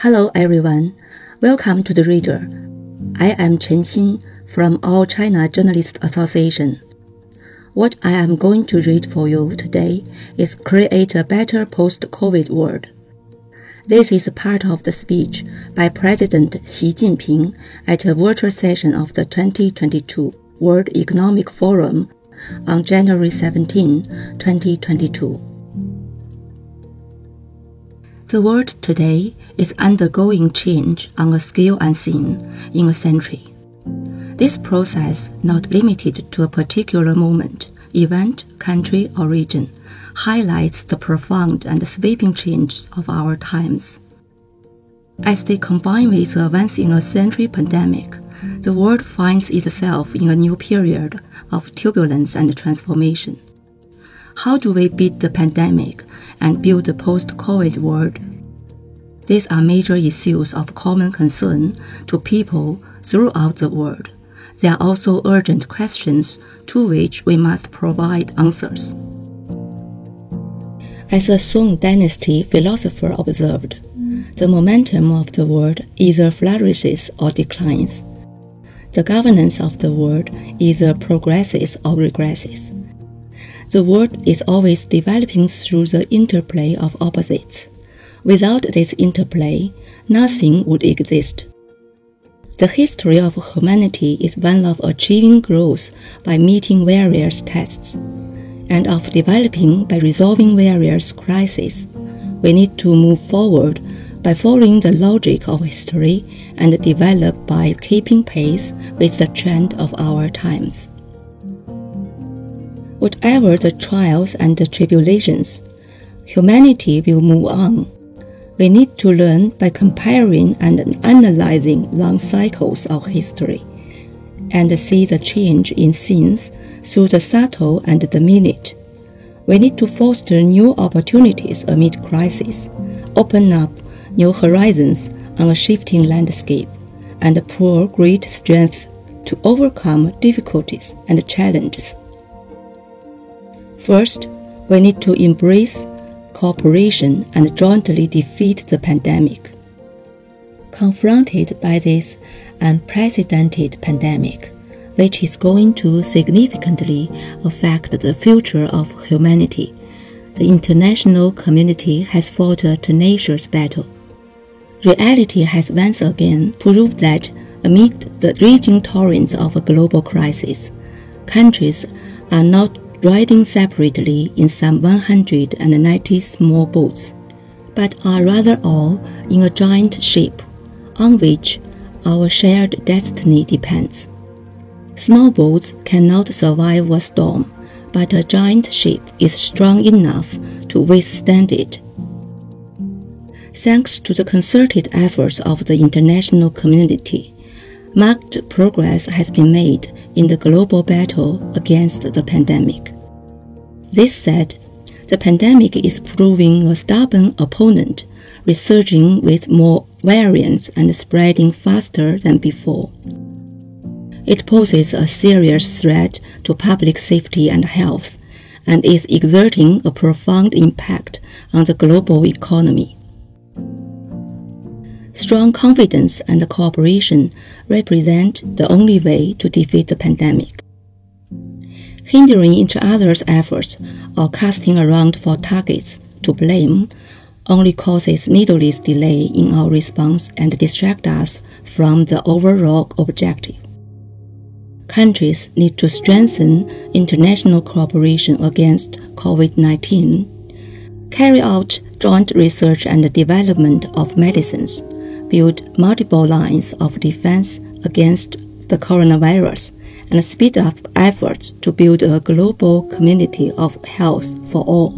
Hello, everyone. Welcome to the Reader. I am Chen Xin from All China Journalists Association. What I am going to read for you today is Create a Better Post-COVID World. This is a part of the speech by President Xi Jinping at a virtual session of the 2022 World Economic Forum on January 17, 2022. The world today is undergoing change on a scale unseen in a century. This process, not limited to a particular moment, event, country, or region, highlights the profound and sweeping changes of our times. As they combine with the once in a century pandemic, the world finds itself in a new period of turbulence and transformation. How do we beat the pandemic and build a post COVID world? These are major issues of common concern to people throughout the world. They are also urgent questions to which we must provide answers. As a Song Dynasty philosopher observed, the momentum of the world either flourishes or declines. The governance of the world either progresses or regresses. The world is always developing through the interplay of opposites. Without this interplay, nothing would exist. The history of humanity is one of achieving growth by meeting various tests, and of developing by resolving various crises. We need to move forward by following the logic of history and develop by keeping pace with the trend of our times. Whatever the trials and the tribulations, humanity will move on. We need to learn by comparing and analyzing long cycles of history and see the change in scenes through the subtle and the minute. We need to foster new opportunities amid crisis, open up new horizons on a shifting landscape, and pour great strength to overcome difficulties and challenges. First, we need to embrace cooperation and jointly defeat the pandemic. Confronted by this unprecedented pandemic, which is going to significantly affect the future of humanity, the international community has fought a tenacious battle. Reality has once again proved that amid the raging torrents of a global crisis, countries are not riding separately in some 190 small boats, but are rather all in a giant ship on which our shared destiny depends. Small boats cannot survive a storm, but a giant ship is strong enough to withstand it. Thanks to the concerted efforts of the international community, marked progress has been made in the global battle against the pandemic. This said, the pandemic is proving a stubborn opponent, resurging with more variants and spreading faster than before. It poses a serious threat to public safety and health and is exerting a profound impact on the global economy. Strong confidence and cooperation represent the only way to defeat the pandemic. Hindering each other's efforts or casting around for targets to blame only causes needless delay in our response and distract us from the overall objective. Countries need to strengthen international cooperation against COVID 19, carry out joint research and development of medicines build multiple lines of defense against the coronavirus, and speed up efforts to build a global community of health for all.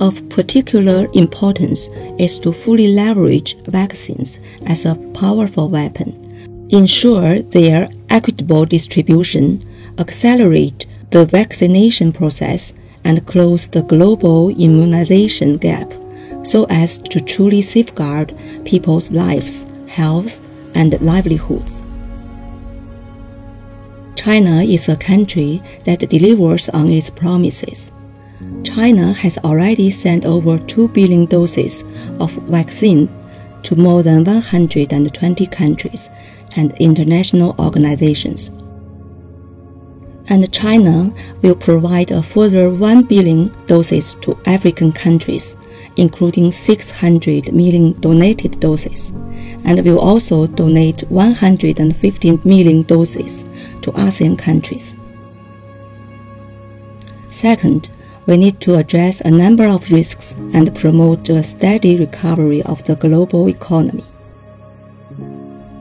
Of particular importance is to fully leverage vaccines as a powerful weapon, ensure their equitable distribution, accelerate the vaccination process, and close the global immunization gap so as to truly safeguard people's lives, health, and livelihoods. China is a country that delivers on its promises. China has already sent over 2 billion doses of vaccine to more than 120 countries and international organizations. And China will provide a further 1 billion doses to African countries, including 600 million donated doses, and will also donate 150 million doses to ASEAN countries. Second, we need to address a number of risks and promote a steady recovery of the global economy.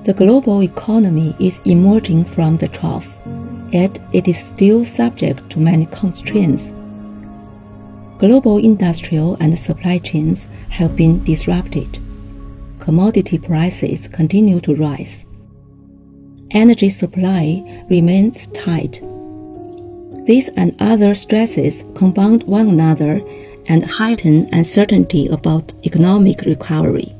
The global economy is emerging from the trough, yet it is still subject to many constraints. Global industrial and supply chains have been disrupted. Commodity prices continue to rise. Energy supply remains tight these and other stresses compound one another and heighten uncertainty about economic recovery.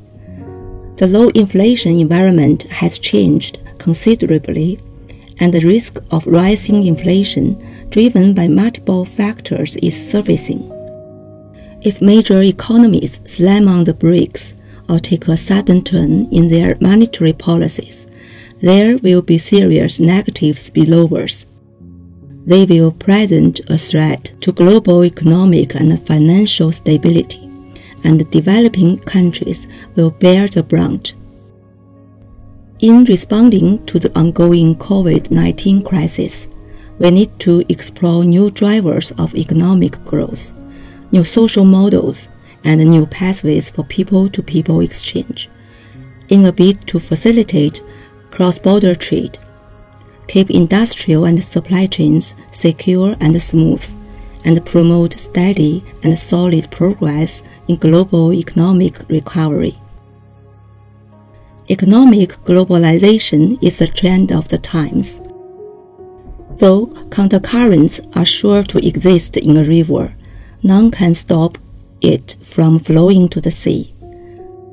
The low inflation environment has changed considerably, and the risk of rising inflation driven by multiple factors is surfacing. If major economies slam on the brakes or take a sudden turn in their monetary policies, there will be serious negative spillovers they will present a threat to global economic and financial stability, and developing countries will bear the brunt. In responding to the ongoing COVID 19 crisis, we need to explore new drivers of economic growth, new social models, and new pathways for people to people exchange, in a bid to facilitate cross border trade keep industrial and supply chains secure and smooth, and promote steady and solid progress in global economic recovery. Economic globalization is a trend of the times. Though countercurrents are sure to exist in a river, none can stop it from flowing to the sea.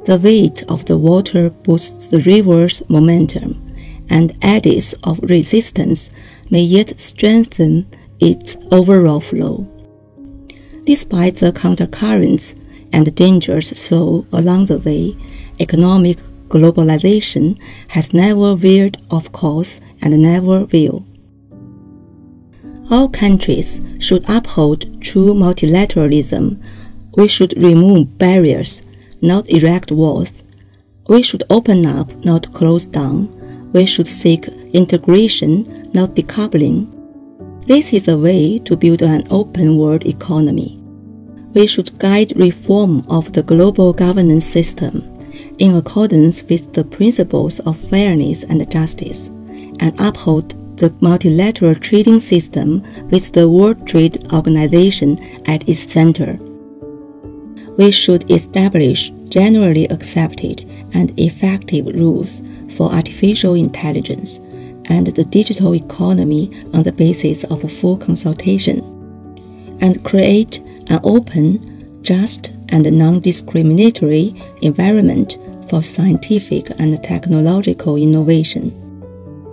The weight of the water boosts the river's momentum and eddies of resistance may yet strengthen its overall flow. Despite the countercurrents and dangers so along the way, economic globalization has never veered off course and never will. All countries should uphold true multilateralism. We should remove barriers, not erect walls. We should open up, not close down we should seek integration, not decoupling. This is a way to build an open world economy. We should guide reform of the global governance system in accordance with the principles of fairness and justice, and uphold the multilateral trading system with the World Trade Organization at its center. We should establish generally accepted and effective rules for artificial intelligence and the digital economy on the basis of full consultation, and create an open, just, and non discriminatory environment for scientific and technological innovation.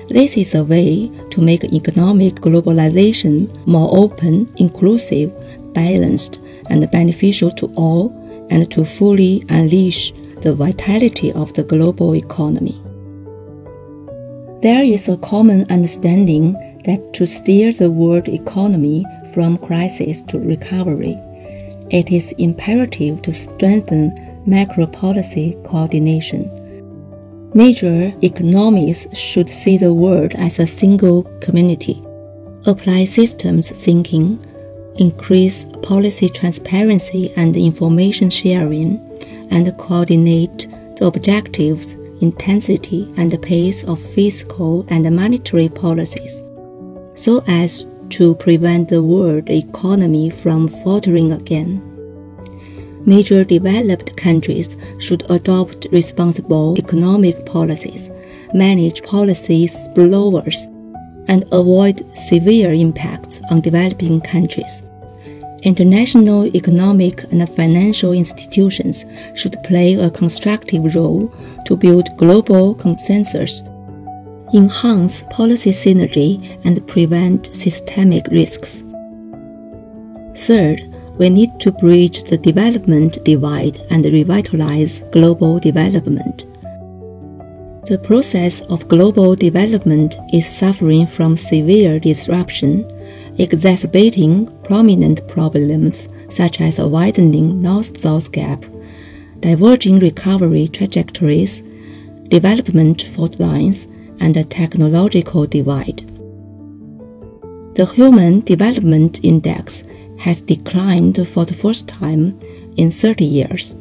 This is a way to make economic globalization more open, inclusive, balanced, and beneficial to all, and to fully unleash the vitality of the global economy. There is a common understanding that to steer the world economy from crisis to recovery, it is imperative to strengthen macro policy coordination. Major economies should see the world as a single community, apply systems thinking, increase policy transparency and information sharing, and coordinate the objectives intensity, and pace of fiscal and monetary policies, so as to prevent the world economy from faltering again. Major developed countries should adopt responsible economic policies, manage policy spillovers, and avoid severe impacts on developing countries. International economic and financial institutions should play a constructive role to build global consensus, enhance policy synergy, and prevent systemic risks. Third, we need to bridge the development divide and revitalize global development. The process of global development is suffering from severe disruption, exacerbating prominent problems such as a widening north south gap, diverging recovery trajectories, development fault lines, and a technological divide. The Human Development Index has declined for the first time in 30 years.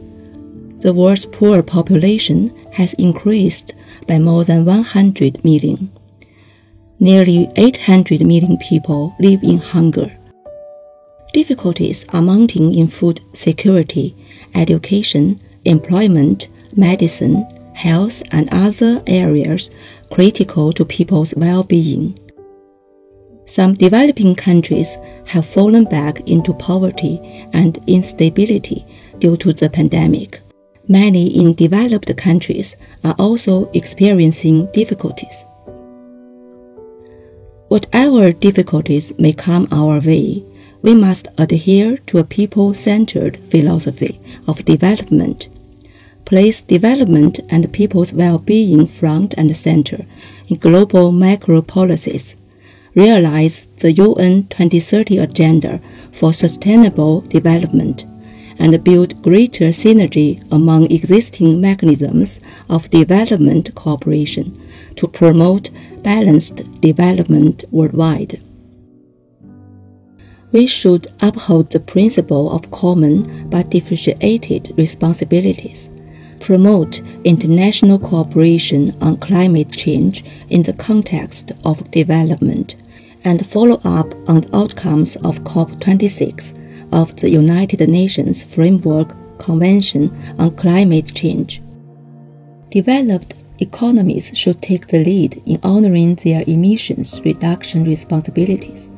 The world's poor population has increased by more than 100 million. Nearly 800 million people live in hunger. Difficulties are mounting in food security, education, employment, medicine, health, and other areas critical to people's well being. Some developing countries have fallen back into poverty and instability due to the pandemic. Many in developed countries are also experiencing difficulties. Whatever difficulties may come our way, we must adhere to a people centered philosophy of development. Place development and people's well being front and center in global macro policies realize the UN 2030 Agenda for Sustainable Development and build greater synergy among existing mechanisms of development cooperation to promote balanced development worldwide. We should uphold the principle of common but differentiated responsibilities promote international cooperation on climate change in the context of development, and follow up on the outcomes of COP26 of the United Nations Framework Convention on Climate Change. Developed economies should take the lead in honoring their emissions reduction responsibilities,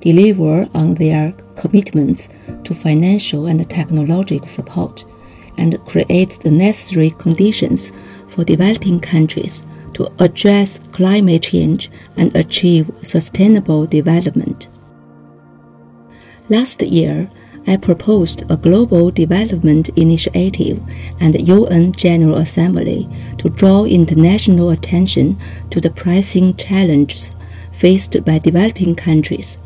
deliver on their commitments to financial and technological support, and create the necessary conditions for developing countries to address climate change and achieve sustainable development. Last year, I proposed a global development initiative and the UN General Assembly to draw international attention to the pressing challenges faced by developing countries.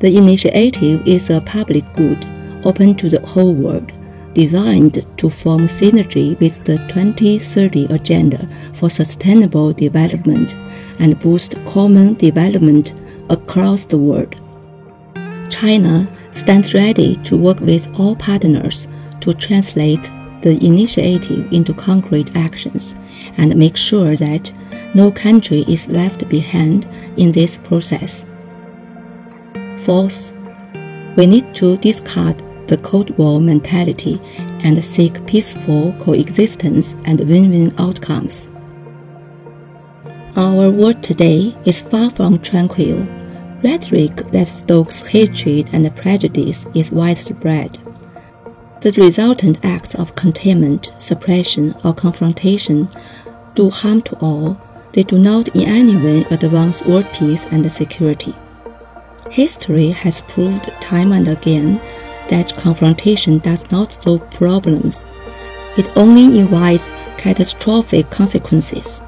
The initiative is a public good open to the whole world designed to form synergy with the 2030 Agenda for Sustainable Development and boost common development across the world. China stands ready to work with all partners to translate the initiative into concrete actions and make sure that no country is left behind in this process. Fourth, we need to discard the Cold War mentality and seek peaceful coexistence and win win outcomes. Our world today is far from tranquil. Rhetoric that stokes hatred and prejudice is widespread. The resultant acts of containment, suppression, or confrontation do harm to all. They do not in any way advance world peace and security. History has proved time and again that confrontation does not solve problems. It only invites catastrophic consequences.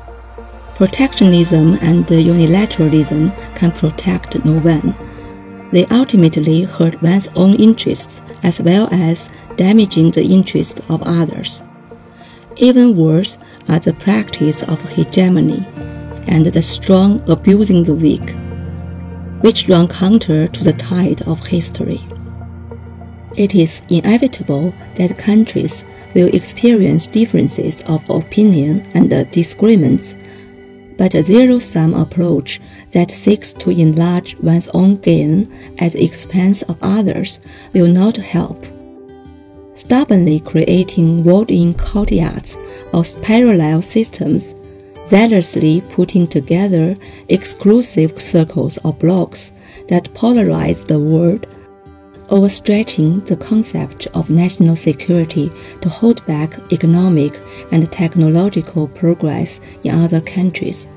Protectionism and unilateralism can protect no one. They ultimately hurt one's own interests as well as damaging the interests of others. Even worse are the practice of hegemony and the strong abusing the weak, which run counter to the tide of history. It is inevitable that countries will experience differences of opinion and disagreements, but a zero sum approach that seeks to enlarge one's own gain at the expense of others will not help. Stubbornly creating walled in courtyards or parallel systems, zealously putting together exclusive circles or blocs that polarize the world overstretching the concept of national security to hold back economic and technological progress in other countries.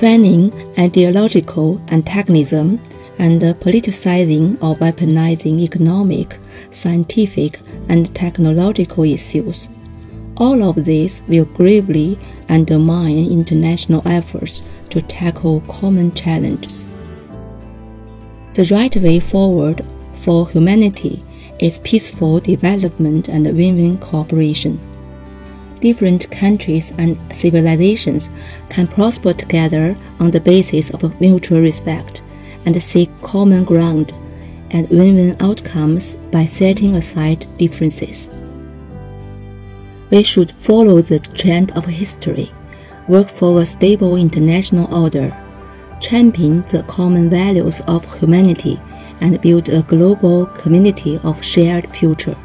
Fanning ideological antagonism and politicizing or weaponizing economic, scientific, and technological issues. All of this will gravely undermine international efforts to tackle common challenges. The right way forward for humanity is peaceful development and win win cooperation. Different countries and civilizations can prosper together on the basis of mutual respect and seek common ground and win win outcomes by setting aside differences. We should follow the trend of history, work for a stable international order champion the common values of humanity and build a global community of shared future.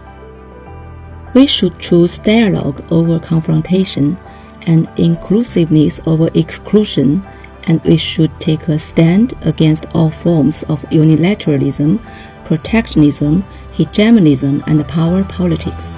We should choose dialogue over confrontation and inclusiveness over exclusion, and we should take a stand against all forms of unilateralism, protectionism, hegemonism, and power politics.